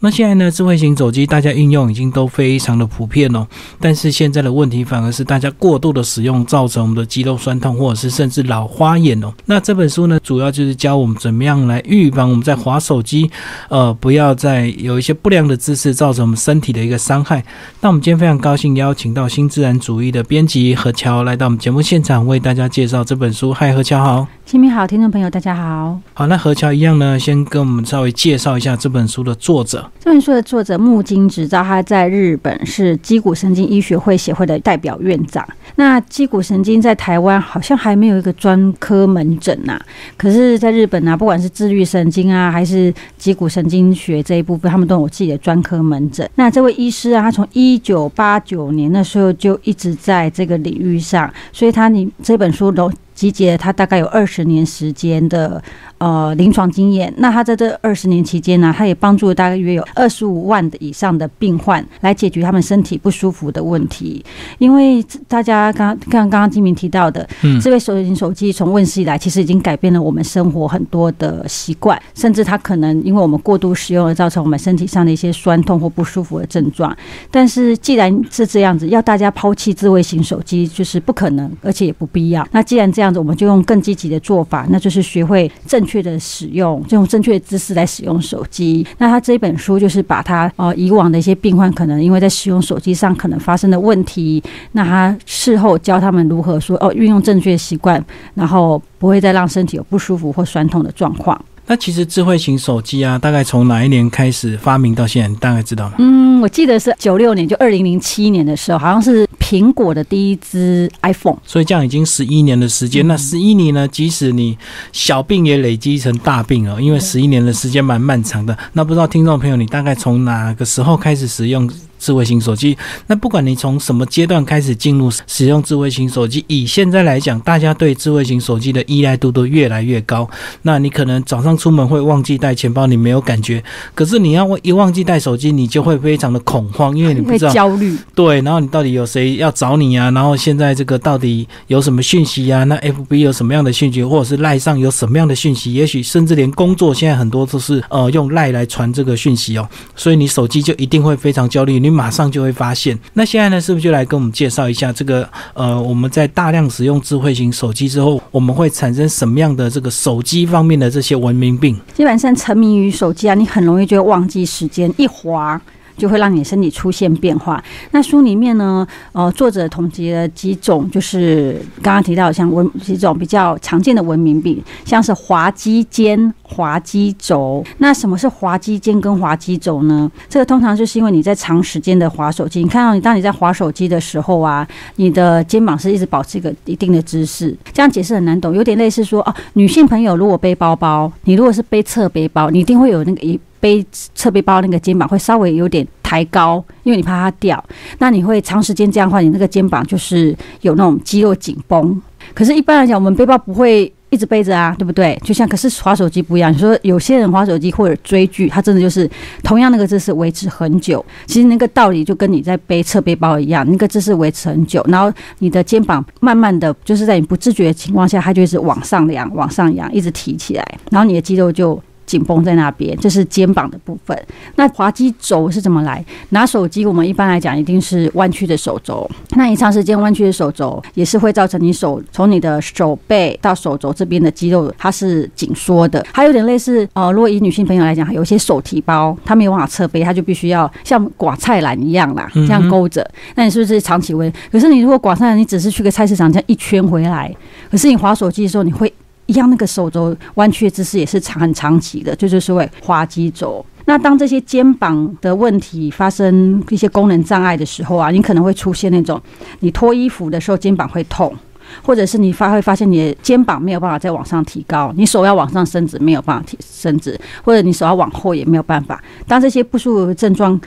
那现在呢，智慧型手机大家应用已经都非常的普遍哦，但是现在的问题反而是大家过度的使用，造成我们的肌肉酸痛，或者是甚至老花眼哦。那这本书呢，主要就是教我们怎么样来预防我们在划手机，呃，不要再有一些不良的姿势造成我们身体的一个伤害。那我们今天非常高兴邀请到新自然主义的编辑何乔来到我们节目现场，为大家介绍这本书。嗨，何乔好，新民好，听众朋友大家好。好，那何乔一样呢，先跟我们稍微介绍一下这本书的作者。这本书的作者木金直造，他在日本是肌骨神经医学会协会的代表院长。那肌骨神经在台湾好像还没有一个专科门诊呐，可是在日本啊，不管是自律神经啊，还是肌骨神经学这一部分，他们都有自己的专科门诊。那这位医师啊，他从一九八九年的时候就一直在这个领域上，所以他你这本书都集结他大概有二十年时间的。呃，临床经验，那他在这二十年期间呢，他也帮助了大约有二十五万的以上的病患来解决他们身体不舒服的问题。因为大家刚刚刚刚金明提到的，嗯，这位手机手机从问世以来，其实已经改变了我们生活很多的习惯，甚至它可能因为我们过度使用而造成我们身体上的一些酸痛或不舒服的症状。但是既然是这样子，要大家抛弃智慧型手机就是不可能，而且也不必要。那既然这样这样子，我们就用更积极的做法，那就是学会正。确的使用，就用正确的姿势来使用手机。那他这本书就是把他呃以往的一些病患可能因为在使用手机上可能发生的问题，那他事后教他们如何说哦运用正确习惯，然后不会再让身体有不舒服或酸痛的状况。那其实智慧型手机啊，大概从哪一年开始发明到现在，你大概知道吗？嗯，我记得是九六年，就二零零七年的时候，好像是苹果的第一支 iPhone。所以这样已经十一年的时间。那十一年呢，即使你小病也累积成大病了，因为十一年的时间蛮漫长的。那不知道听众朋友，你大概从哪个时候开始使用？智慧型手机，那不管你从什么阶段开始进入使用智慧型手机，以现在来讲，大家对智慧型手机的依赖度都越来越高。那你可能早上出门会忘记带钱包，你没有感觉；可是你要一忘记带手机，你就会非常的恐慌，因为你不知道焦虑。对，然后你到底有谁要找你啊？然后现在这个到底有什么讯息啊？那 FB 有什么样的讯息，或者是赖上有什么样的讯息？也许甚至连工作现在很多都是呃用赖来传这个讯息哦，所以你手机就一定会非常焦虑。你马上就会发现，那现在呢，是不是就来跟我们介绍一下这个？呃，我们在大量使用智慧型手机之后，我们会产生什么样的这个手机方面的这些文明病？基本上沉迷于手机啊，你很容易就会忘记时间，一滑。就会让你身体出现变化。那书里面呢，呃，作者统计了几种，就是刚刚提到像文几种比较常见的文明病，像是滑肌肩、滑肌轴。那什么是滑肌肩跟滑肌轴呢？这个通常就是因为你在长时间的滑手机，你看到你当你在滑手机的时候啊，你的肩膀是一直保持一个一定的姿势。这样解释很难懂，有点类似说哦，女性朋友如果背包包，你如果是背侧背包，你一定会有那个一。背侧背包那个肩膀会稍微有点抬高，因为你怕它掉。那你会长时间这样的话，你那个肩膀就是有那种肌肉紧绷。可是，一般来讲，我们背包不会一直背着啊，对不对？就像可是滑手机不一样。你说有些人滑手机或者追剧，他真的就是同样那个姿势维持很久。其实那个道理就跟你在背侧背包一样，那个姿势维持很久，然后你的肩膀慢慢的就是在你不自觉的情况下，它就是往上扬、往上扬，一直提起来，然后你的肌肉就。紧绷在那边，这是肩膀的部分。那滑肌轴是怎么来？拿手机，我们一般来讲一定是弯曲的手肘。那你长时间弯曲的手肘，也是会造成你手从你的手背到手肘这边的肌肉它是紧缩的。还有点类似，呃，如果以女性朋友来讲，有些手提包，她没有办法侧背，她就必须要像刮菜篮一样啦，这样勾着。那你是不是长期温？可是你如果刮菜篮，你只是去个菜市场这样一圈回来，可是你滑手机的时候，你会。一样，那个手肘弯曲的姿势也是长很长期的，这就是会滑肌轴。那当这些肩膀的问题发生一些功能障碍的时候啊，你可能会出现那种你脱衣服的时候肩膀会痛，或者是你发会发现你的肩膀没有办法再往上提高，你手要往上伸直没有办法提伸直，或者你手要往后也没有办法。当这些不舒服的症状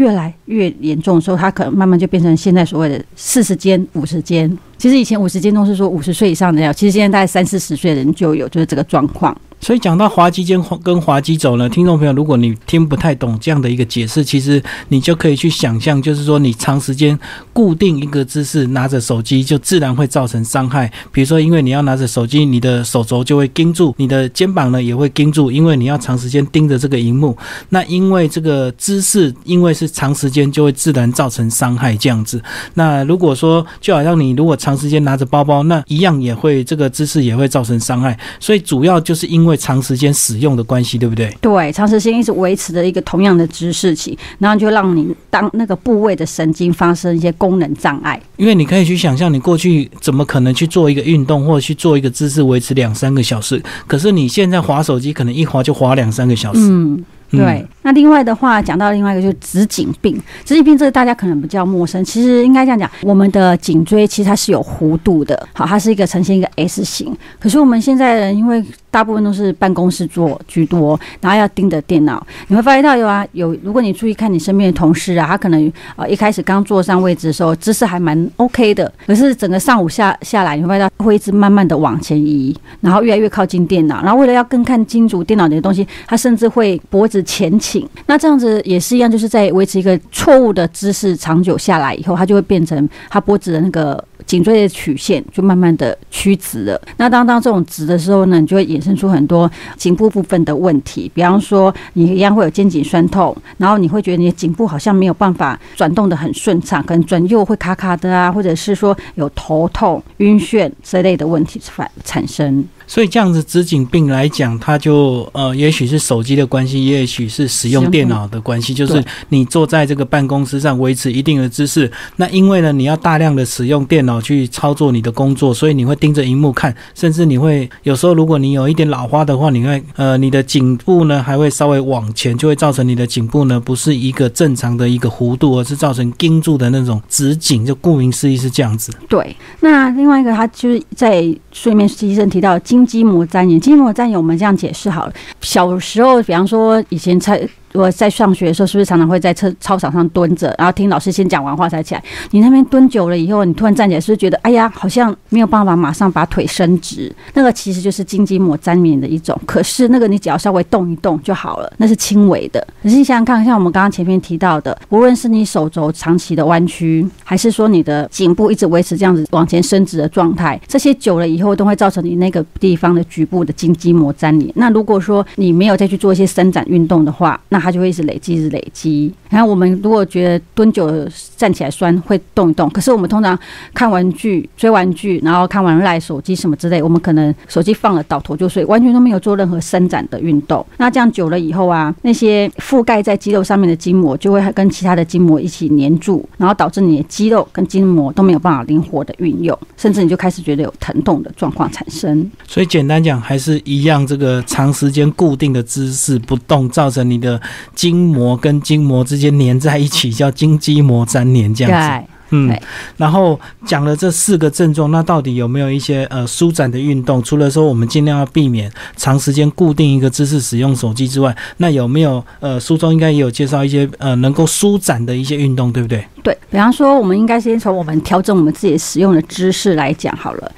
越来越严重的时候，它可能慢慢就变成现在所谓的四十肩、五十肩。其实以前五十肩都是说五十岁以上的要，其实现在大概三四十岁的人就有就是这个状况。所以讲到滑肌肩跟滑肌肘呢，听众朋友，如果你听不太懂这样的一个解释，其实你就可以去想象，就是说你长时间固定一个姿势拿着手机，就自然会造成伤害。比如说，因为你要拿着手机，你的手肘就会盯住，你的肩膀呢也会盯住，因为你要长时间盯着这个荧幕。那因为这个姿势，因为是长时间，就会自然造成伤害。这样子。那如果说，就好像你如果长时间拿着包包，那一样也会这个姿势也会造成伤害。所以主要就是因为。长时间使用的关系，对不对？对，长时间一直维持着一个同样的姿势起，然后就让你当那个部位的神经发生一些功能障碍。因为你可以去想象，你过去怎么可能去做一个运动，或者去做一个姿势维持两三个小时？可是你现在划手机，可能一划就划两三个小时。嗯。对，那另外的话，讲到另外一个就是直颈病。直颈病这个大家可能比较陌生，其实应该这样讲，我们的颈椎其实它是有弧度的，好，它是一个呈现一个 S 型。可是我们现在人因为大部分都是办公室做居多，然后要盯着电脑，你会发现到有啊有，如果你注意看你身边的同事啊，他可能呃一开始刚坐上位置的时候姿势还蛮 OK 的，可是整个上午下下来，你会发现到会一直慢慢的往前移，然后越来越靠近电脑，然后为了要更看清楚电脑里的东西，他甚至会脖子。前倾，那这样子也是一样，就是在维持一个错误的姿势，长久下来以后，它就会变成它脖子的那个颈椎的曲线就慢慢的曲直了。那当当这种直的时候呢，你就会衍生出很多颈部部分的问题，比方说你一样会有肩颈酸痛，然后你会觉得你的颈部好像没有办法转动的很顺畅，可能转右会卡卡的啊，或者是说有头痛、晕眩这类的问题反产生。所以这样子，直颈病来讲，它就呃，也许是手机的关系，也许是使用电脑的关系，就是你坐在这个办公室上维持一定的姿势。那因为呢，你要大量的使用电脑去操作你的工作，所以你会盯着荧幕看，甚至你会有时候，如果你有一点老花的话，你会呃，你的颈部呢还会稍微往前，就会造成你的颈部呢不是一个正常的一个弧度，而是造成盯住的那种直颈，就顾名思义是这样子。对，那另外一个，他就是在睡眠医生提到筋。膜粘连，筋膜粘连，我们这样解释好了。小时候，比方说以前才。如果在上学的时候，是不是常常会在车操场上蹲着，然后听老师先讲完话才起来？你那边蹲久了以后，你突然站起来，是不是觉得哎呀，好像没有办法马上把腿伸直？那个其实就是筋筋膜粘连的一种。可是那个你只要稍微动一动就好了，那是轻微的。可是你想想看，像我们刚刚前面提到的，无论是你手肘长期的弯曲，还是说你的颈部一直维持这样子往前伸直的状态，这些久了以后都会造成你那个地方的局部的筋筋膜粘连。那如果说你没有再去做一些伸展运动的话，那它就会一直累积，一直累积。然后我们如果觉得蹲久了站起来酸，会动一动。可是我们通常看玩具、追玩具，然后看完赖手机什么之类，我们可能手机放了倒头就睡，完全都没有做任何伸展的运动。那这样久了以后啊，那些覆盖在肌肉上面的筋膜就会跟其他的筋膜一起粘住，然后导致你的肌肉跟筋膜都没有办法灵活的运用，甚至你就开始觉得有疼痛的状况产生。所以简单讲，还是一样，这个长时间固定的姿势不动，造成你的。筋膜跟筋膜之间粘在一起，叫筋肌膜粘连，这样子。嗯，然后讲了这四个症状，那到底有没有一些呃舒展的运动？除了说我们尽量要避免长时间固定一个姿势使用手机之外，那有没有呃书中应该也有介绍一些呃能够舒展的一些运动，对不对？对比方说，我们应该先从我们调整我们自己使用的姿势来讲好了。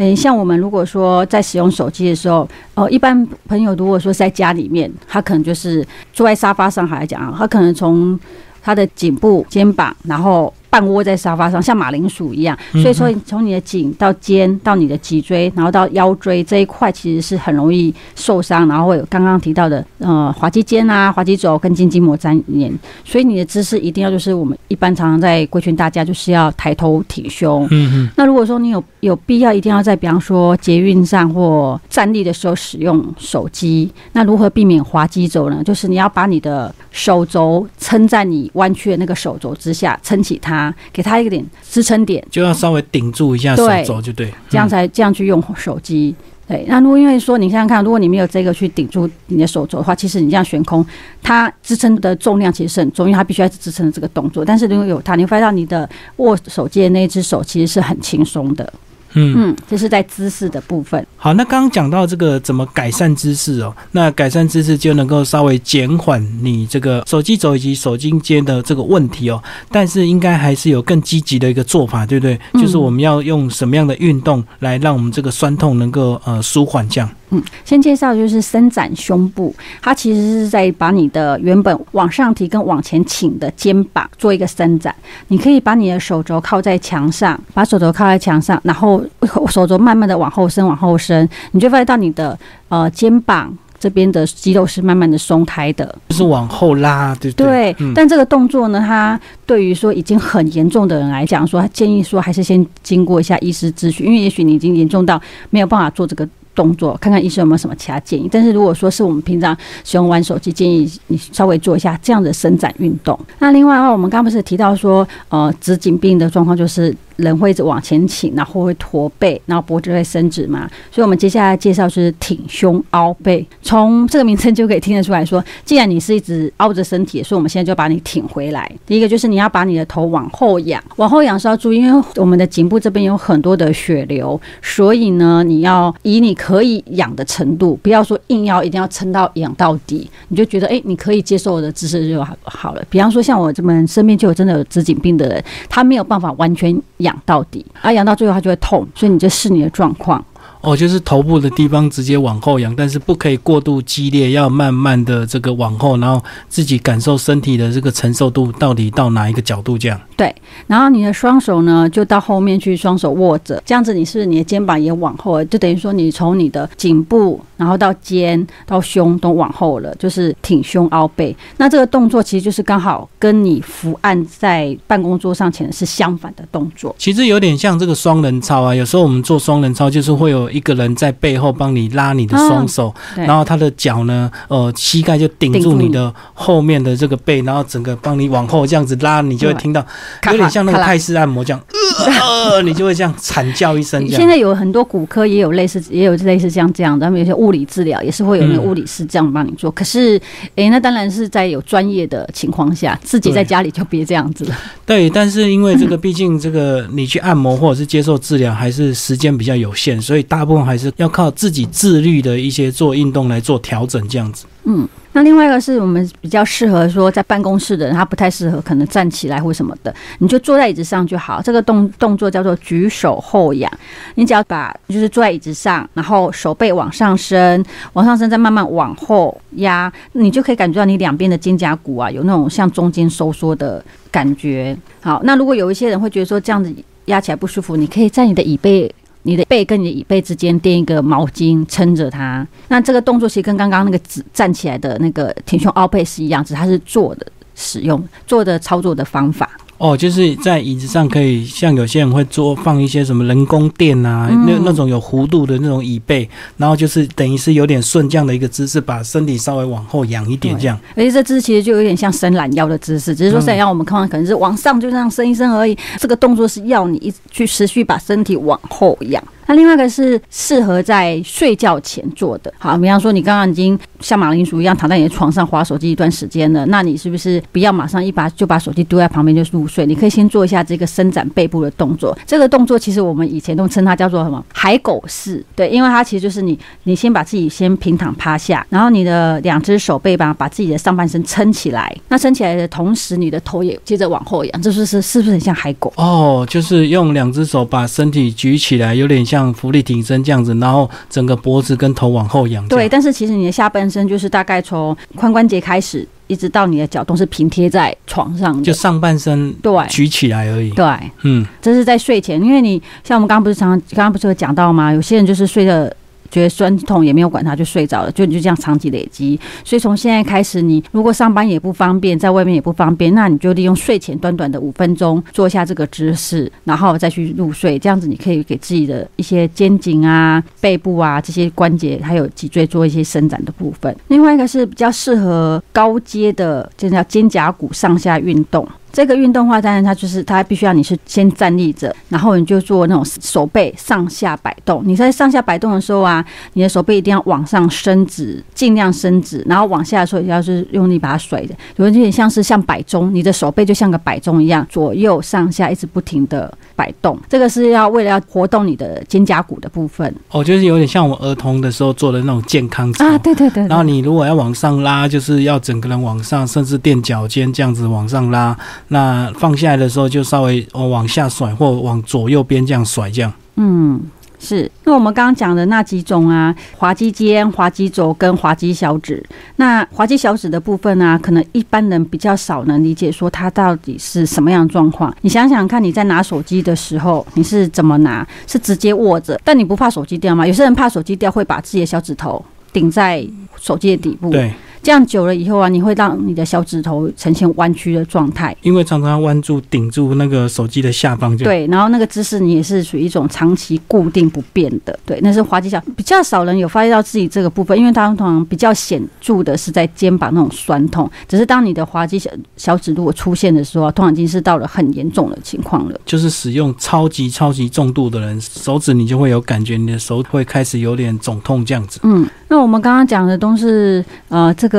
嗯，像我们如果说在使用手机的时候，哦，一般朋友如果说在家里面，他可能就是坐在沙发上来讲，他可能从他的颈部、肩膀，然后。半窝在沙发上，像马铃薯一样。所以说，从你的颈到肩到你的脊椎，然后到腰椎这一块，其实是很容易受伤，然后会有刚刚提到的呃滑肌肩啊、滑肌肘跟筋筋膜粘连。所以你的姿势一定要就是我们一般常常在规劝大家，就是要抬头挺胸。嗯嗯。那如果说你有有必要一定要在比方说捷运上或站立的时候使用手机，那如何避免滑肌肘呢？就是你要把你的手肘撑在你弯曲的那个手肘之下，撑起它。给他一个点支撑点，就要稍微顶住一下手肘，就对，这样才这样去用手机。对，那如果因为说你想想看，如果你没有这个去顶住你的手肘的话，其实你这样悬空，它支撑的重量其实是很重，因为它必须要支撑这个动作。但是如果有它，你会发现到你的握手机的那一只手其实是很轻松的。嗯，嗯，这是在姿势的部分。好，那刚刚讲到这个怎么改善姿势哦，那改善姿势就能够稍微减缓你这个手机肘以及手筋间的这个问题哦，但是应该还是有更积极的一个做法，对不对？嗯就是我们要用什么样的运动来让我们这个酸痛能够呃舒缓这样。嗯，先介绍就是伸展胸部，它其实是在把你的原本往上提跟往前倾的肩膀做一个伸展。你可以把你的手肘靠在墙上，把手肘靠在墙上，然后手肘慢慢的往后伸，往后伸，你就发现到你的呃肩膀这边的肌肉是慢慢的松开的。就是往后拉，对不对对？，嗯，但这个动作呢，它对于说已经很严重的人来讲，说他建议说还是先经过一下医师咨询，因为也许你已经严重到没有办法做这个。动作，看看医生有没有什么其他建议。但是如果说是我们平常喜欢玩手机，建议你稍微做一下这样的伸展运动。那另外的话，我们刚刚不是提到说，呃，直颈病的状况就是人会一直往前倾，然后会驼背，然后脖子会伸直嘛。所以我们接下来介绍是挺胸凹背。从这个名称就可以听得出来说，既然你是一直凹着身体，所以我们现在就把你挺回来。第一个就是你要把你的头往后仰，往后仰是要注意，因为我们的颈部这边有很多的血流，所以呢，你要以你可以仰的程度，不要说硬要一定要撑到仰到底，你就觉得哎、诶你可以接受我的姿势就好好了。比方说像我这么身边就有真的有直颈病的人，他没有办法完全仰养到底，啊，养到最后它就会痛，所以你就试你的状况。哦，就是头部的地方直接往后仰，但是不可以过度激烈，要慢慢的这个往后，然后自己感受身体的这个承受度到底到哪一个角度这样。对然后你的双手呢，就到后面去，双手握着，这样子你是你的肩膀也往后了？就等于说你从你的颈部，然后到肩到胸都往后了，就是挺胸凹背。那这个动作其实就是刚好跟你伏案在办公桌上前是相反的动作。其实有点像这个双人操啊，有时候我们做双人操，就是会有一个人在背后帮你拉你的双手，对然后他的脚呢，呃，膝盖就顶顶住住你的后面的这个背，然后整个帮你往后这样子拉，你就会听到有点像那个泰式按摩这样，呃，呃 你就会这样惨叫一声。现在有很多骨科也有类似，也有类似像这样的，他们有些物理治疗也是会有那个嗯物理师这样帮你做。可是，诶，那当然是在有专业的情况下，自己在家里就别这样子了。对，但是因为这个，毕竟这个你去按摩或者是接受治疗，还是时间比较有限，所以大部分还是要靠自己自律的一些做运动来做调整这样子。嗯，那另外一个是我们比较适合说在办公室的人，他不太适合可能站起来或什么的，你就坐在椅子上就好。这个动动作叫做举手后仰，你只要把就是坐在椅子上，然后手背往上伸，往上伸，再慢慢往后压，你就可以感觉到你两边的肩胛骨啊有那种像中间收缩的感觉。好，那如果有一些人会觉得说这样子压起来不舒服，你可以在你的椅背。你的背跟你的椅背之间垫一个毛巾撑着它，那这个动作其实跟刚刚那个站站起来的那个挺胸凹背是一样，只是它是坐的使用坐的操作的方法。哦，就是在椅子上可以像有些人会做放一些什么人工垫啊，嗯那那种有弧度的那种椅背，然后就是等于是有点顺这样的一个姿势，把身体稍微往后仰一点这样。而且这姿势其实就有点像伸懒腰的姿势，只是说嗯伸懒腰我们看到可能是往上就这样伸一伸而已。这个动作是要你一去持续把身体往后仰。那另外一个是适合在睡觉前做的。好，比方说你刚刚已经像马铃薯一样躺在你的床上划手机一段时间了，那你是不是不要马上一把就把手机丢在旁边就入睡？你可以先做一下这个伸展背部的动作。这个动作其实我们以前都称它叫做什么海狗式，对，因为它其实就是你你先把自己先平躺趴下，然后你的两只手背吧把自己的上半身撑起来，那撑起来的同时，你的头也接着往后仰，这是是是不是很像海狗？哦，就是用两只手把身体举起来，有点像浮力挺身这样子，然后整个脖子跟头往后仰。对，但是其实你的下半身就是大概从髋关节开始，一直到你的脚都是平贴在床上的。就上半身对举起来而已。对，嗯，这是在睡前，因为你像我们刚刚不是常常刚刚不是有讲到吗？有些人就是睡的。觉得酸痛也没有管它，就睡着了，就你就这样长期累积。所以从现在开始，你如果上班也不方便，在外面也不方便，那你就利用睡前短短的五分钟做一下这个姿势，然后再去入睡。这样子你可以给自己的一些肩颈啊、背部啊这些关节还有脊椎做一些伸展的部分。另外一个是比较适合高阶的，就叫肩胛骨上下运动。这个运动的话，当然它就是它必须要你是先站立着，然后你就做那种手背上下摆动。你在上下摆动的时候啊，你的手背一定要往上伸直，尽量伸直，然后往下的时候也要是用力把它甩的，有点像是像摆钟，你的手背就像个摆钟一样，左右上下一直不停的摆动。这个是要为了要活动你的肩胛骨的部分哦，就是有点像我们儿童的时候做的那种健康操啊，对对对。然后你如果要往上拉，就是要整个人往上，甚至垫脚尖这样子往上拉。那放下来的时候就稍微哦往下甩，或往左右边这样甩，这样。嗯，是。那我们刚刚讲的那几种啊，滑肌肩、滑肌轴跟滑肌小指。那滑肌小指的部分呢，可能一般人比较少能理解，说它到底是什么样的状况。你想想看，你在拿手机的时候，你是怎么拿？是直接握着？但你不怕手机掉吗？有些人怕手机掉，会把自己的小指头顶在手机的底部。对。这样久了以后啊，你会让你的小指头呈现弯曲的状态，因为常常弯住顶住那个手机的下方，就对。然后那个姿势你也是属于一种长期固定不变的，对，那是滑稽小，比较少人有发现到自己这个部分，因为它通常比较显著的是在肩膀那种酸痛。只是当你的滑稽小小指如果出现的时候，啊通常已经是到了很严重的情况了。就是使用超级超级重度的人，手指你就会有感觉，你的手会开始有点肿痛这样子。嗯，那我们刚刚讲的都是呃这个。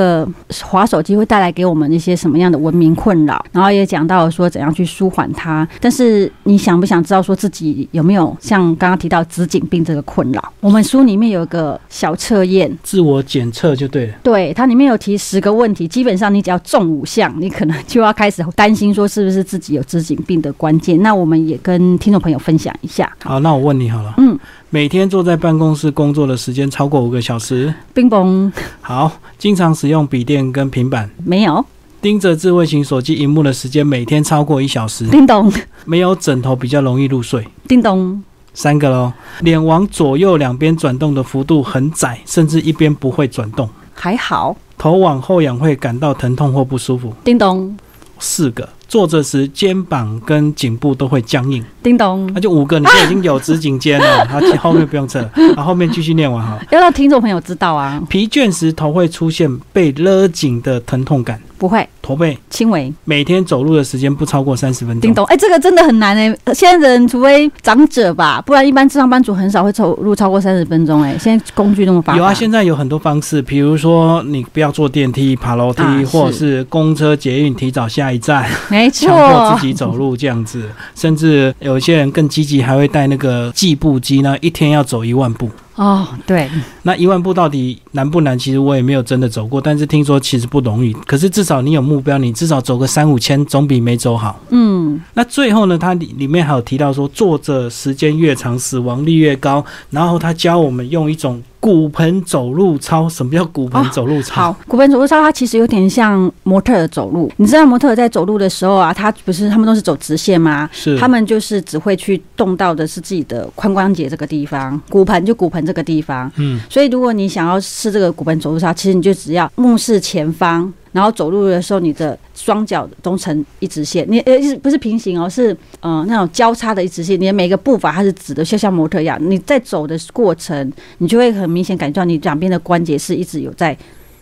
滑手机会带来给我们一些什么样的文明困扰？然后也讲到了说怎样去舒缓它。但是你想不想知道说自己有没有像刚刚提到紫颈病这个困扰？我们书里面有一个小测验，自我检测就对了。对，它里面有提十个问题，基本上你只要中五项，你可能就要开始担心说是不是自己有紫颈病的关键。那我们也跟听众朋友分享一下。好，那我问你好了。嗯。每天坐在办公室工作的时间超过五个小时。冰崩。好，经常使用笔电跟平板。没有。盯着智慧型手机荧幕的时间每天超过一小时。叮咚。没有枕头比较容易入睡。叮咚。三个喽。脸往左右两边转动的幅度很窄，甚至一边不会转动。还好。头往后仰会感到疼痛或不舒服。叮咚。四个。坐着时肩膀跟颈部都会僵硬。叮咚，那就五个，你就已经有直颈肩了。好，后面不用测，啊，后面继续念完哈。要让听众朋友知道啊。疲倦时头会出现被勒紧的疼痛感。不会，驼背轻微，每天走路的时间不超过三十分钟。叮咚，哎，这个真的很难哎。现在的人除非长者吧，不然一般上班族很少会走路超过三十分钟。哎，现在工具那么发达。有啊，现在有很多方式，比如说你不要坐电梯，爬楼梯，或者是公车、捷运提早下一站，没错，强迫自己走路这样子。甚至有些人更积极，还会带那个计步机呢，一天要走一万步。哦，对，那一万步到底难不难？其实我也没有真的走过，但是听说其实不容易。可是至少你有目标，你至少走个三五千，总比没走好。嗯，那最后呢，它里里面还有提到说，坐着时间越长，死亡率越高。然后他教我们用一种。骨盆走路操，什么叫骨盆走路操？好，骨盆走路操它其实有点像模特走路。你知道模特在走路的时候啊，他不是他们都是走直线吗？是，他们就是只会去动到的是自己的髋关节这个地方，骨盆就骨盆这个地方。嗯，所以如果你想要试这个骨盆走路操，其实你就只要目视前方。然后走路的时候，你的双脚都成一直线，你呃不是平行哦，是呃那种交叉的一直线。你的每个步伐它是直的，就像模特一样。你在走的过程，你就会很明显感觉到你两边的关节是一直有在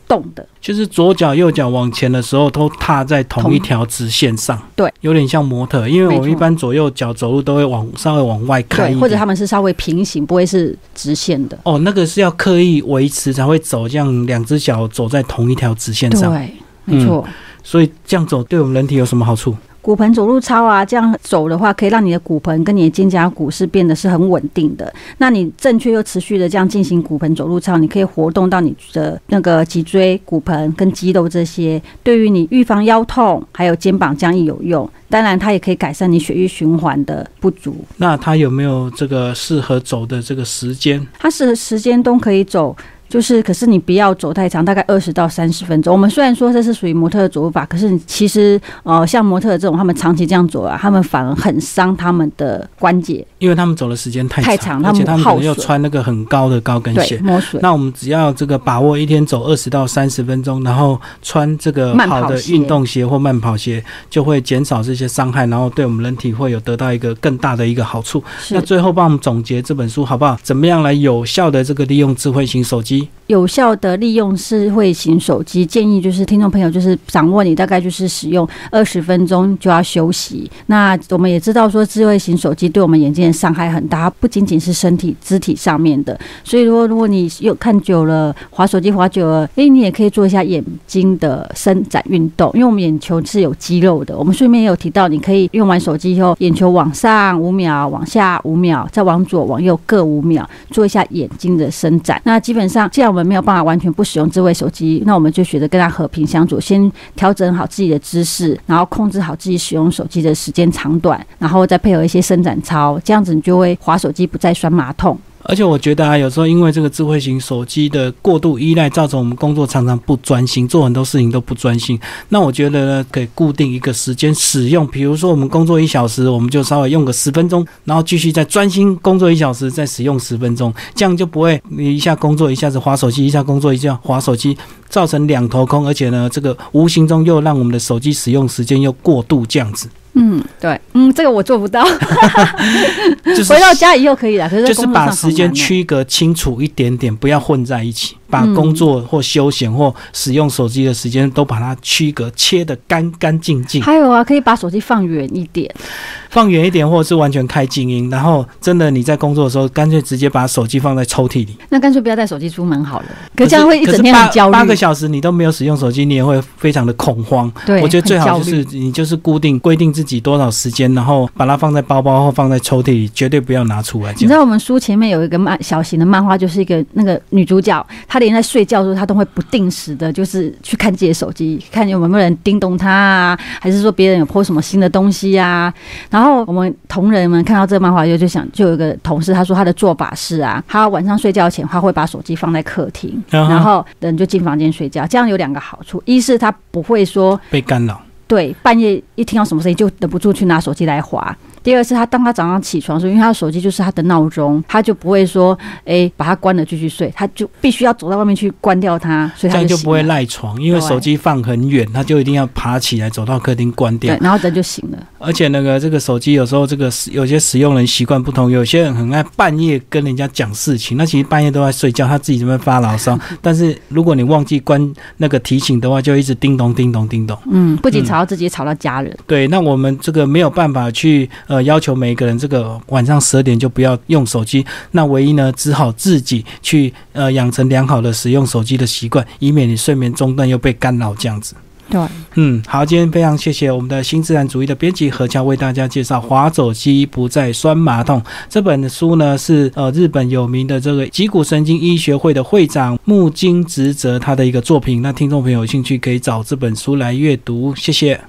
动的。就是左脚右脚往前的时候，都踏在同一条直线上。对，有点像模特，因为我们一般左右脚走路都会往稍微往外开或者他们是稍微平行，不会是直线的。哦，那个是要刻意维持才会走，这样两只脚走在同一条直线上。对。没错，所以这样走对我们人体有什么好处？骨盆走路操啊，这样走的话，可以让你的骨盆跟你的肩胛骨是变得是很稳定的。那你正确又持续的这样进行骨盆走路操，你可以活动到你的那个脊椎、骨盆跟肌肉这些，对于你预防腰痛还有肩膀僵硬有用。当然，它也可以改善你血液循环的不足。那它有没有这个适合走的这个时间？它是时间都可以走。就是，可是你不要走太长，大概二十到三十分钟。我们虽然说这是属于模特的走路法，可是其实呃，像模特这种，他们长期这样走啊，他们反而很伤他们的关节，因为他们走的时间太太长，而且他们可能要穿那个很高的高跟鞋，磨损。那我们只要这个把握一天走二十到三十分钟，然后穿这个好的运动鞋或慢跑鞋，就会减少这些伤害，然后对我们人体会有得到一个更大的一个好处。那最后帮我们总结这本书好不好？怎么样来有效的这个利用智慧型手机？有效的利用智慧型手机，建议就是听众朋友就是掌握你大概就是使用二十分钟就要休息。那我们也知道说智慧型手机对我们眼睛的伤害很大，不仅仅是身体肢体上面的。所以说，如果你又看久了，滑手机滑久了，诶，你也可以做一下眼睛的伸展运动，因为我们眼球是有肌肉的。我们顺便也有提到，你可以用完手机以后，眼球往上五秒，往下五秒，再往左往右各五秒，做一下眼睛的伸展。那基本上，既然我们没有办法完全不使用智慧手机，那我们就学着跟它和平相处，先调整好自己的姿势，然后控制好自己使用手机的时间长短，然后再配合一些伸展操，这样子你就会滑手机不再酸马桶。而且我觉得啊，有时候因为这个智慧型手机的过度依赖，造成我们工作常常不专心，做很多事情都不专心。那我觉得呢，可以固定一个时间使用，比如说我们工作一小时，我们就稍微用个十分钟，然后继续再专心工作一小时，再使用十分钟，这样就不会你一下工作一下子划手机，一下工作一下划手机，造成两头空。而且呢，这个无形中又让我们的手机使用时间又过度这样子。嗯，对，嗯，这个我做不到。就是回到家以后可以了，可是就是把时间区隔清楚一点点，不要混在一起，把工作或休闲或使用手机的时间都把它区隔切得干干净净，还有啊，可以把手机放远一点。放远一点，或者是完全开静音。然后真的你在工作的时候，干脆直接把手机放在抽屉里。那干脆不要带手机出门好了。可这样会一整天很焦虑。八八个小时你都没有使用手机，你也会非常的恐慌。对，我觉得最好就是你就是固定规定自己多少时间，然后把它放在包包或放在抽屉里，绝对不要拿出来。你知道我们书前面有一个漫小型的漫画，就是一个那个女主角，她连在睡觉的时候，他都会不定时的，就是去看自己的手机，看有没有人叮咚他啊，还是说别人有 po 什么新的东西啊。然后我们同仁们看到这个漫画以后，就想，就有一个同事他说他的做法是啊，他晚上睡觉前他会把手机放在客厅，然后人就进房间睡觉，这样有两个好处，一是他不会说被干扰。对，半夜一听到什么声音就忍不住去拿手机来划。第二是他当他早上起床的时候，因为他的手机就是他的闹钟，他就不会说，哎，把它关了继续睡，他就必须要走到外面去关掉它，所以他这样就不会赖床，因为手机放很远，他就一定要爬起来走到客厅关掉对。，然后人就醒了。而且那个这个手机有时候这个使有些使用人习惯不同，有些人很爱半夜跟人家讲事情，那其实半夜都在睡觉，他自己这边发牢骚。但是如果你忘记关那个提醒的话，就一直叮咚叮咚叮咚。嗯，不仅嗯吵到自己，也吵到家人。对，那我们这个没有办法去呃要求每一个人这个晚上十二点就不要用手机，那唯一呢只好自己去呃养成良好的使用手机的习惯，以免你睡眠中断又被干扰这样子。对，嗯，好，今天非常谢谢我们的新自然主义的编辑何乔为大家介绍《划走机不再酸马桶》这本书呢，是呃日本有名的这个脊骨神经医学会的会长木金直泽他的一个作品。那听众朋友有兴趣可以找这本书来阅读，谢谢。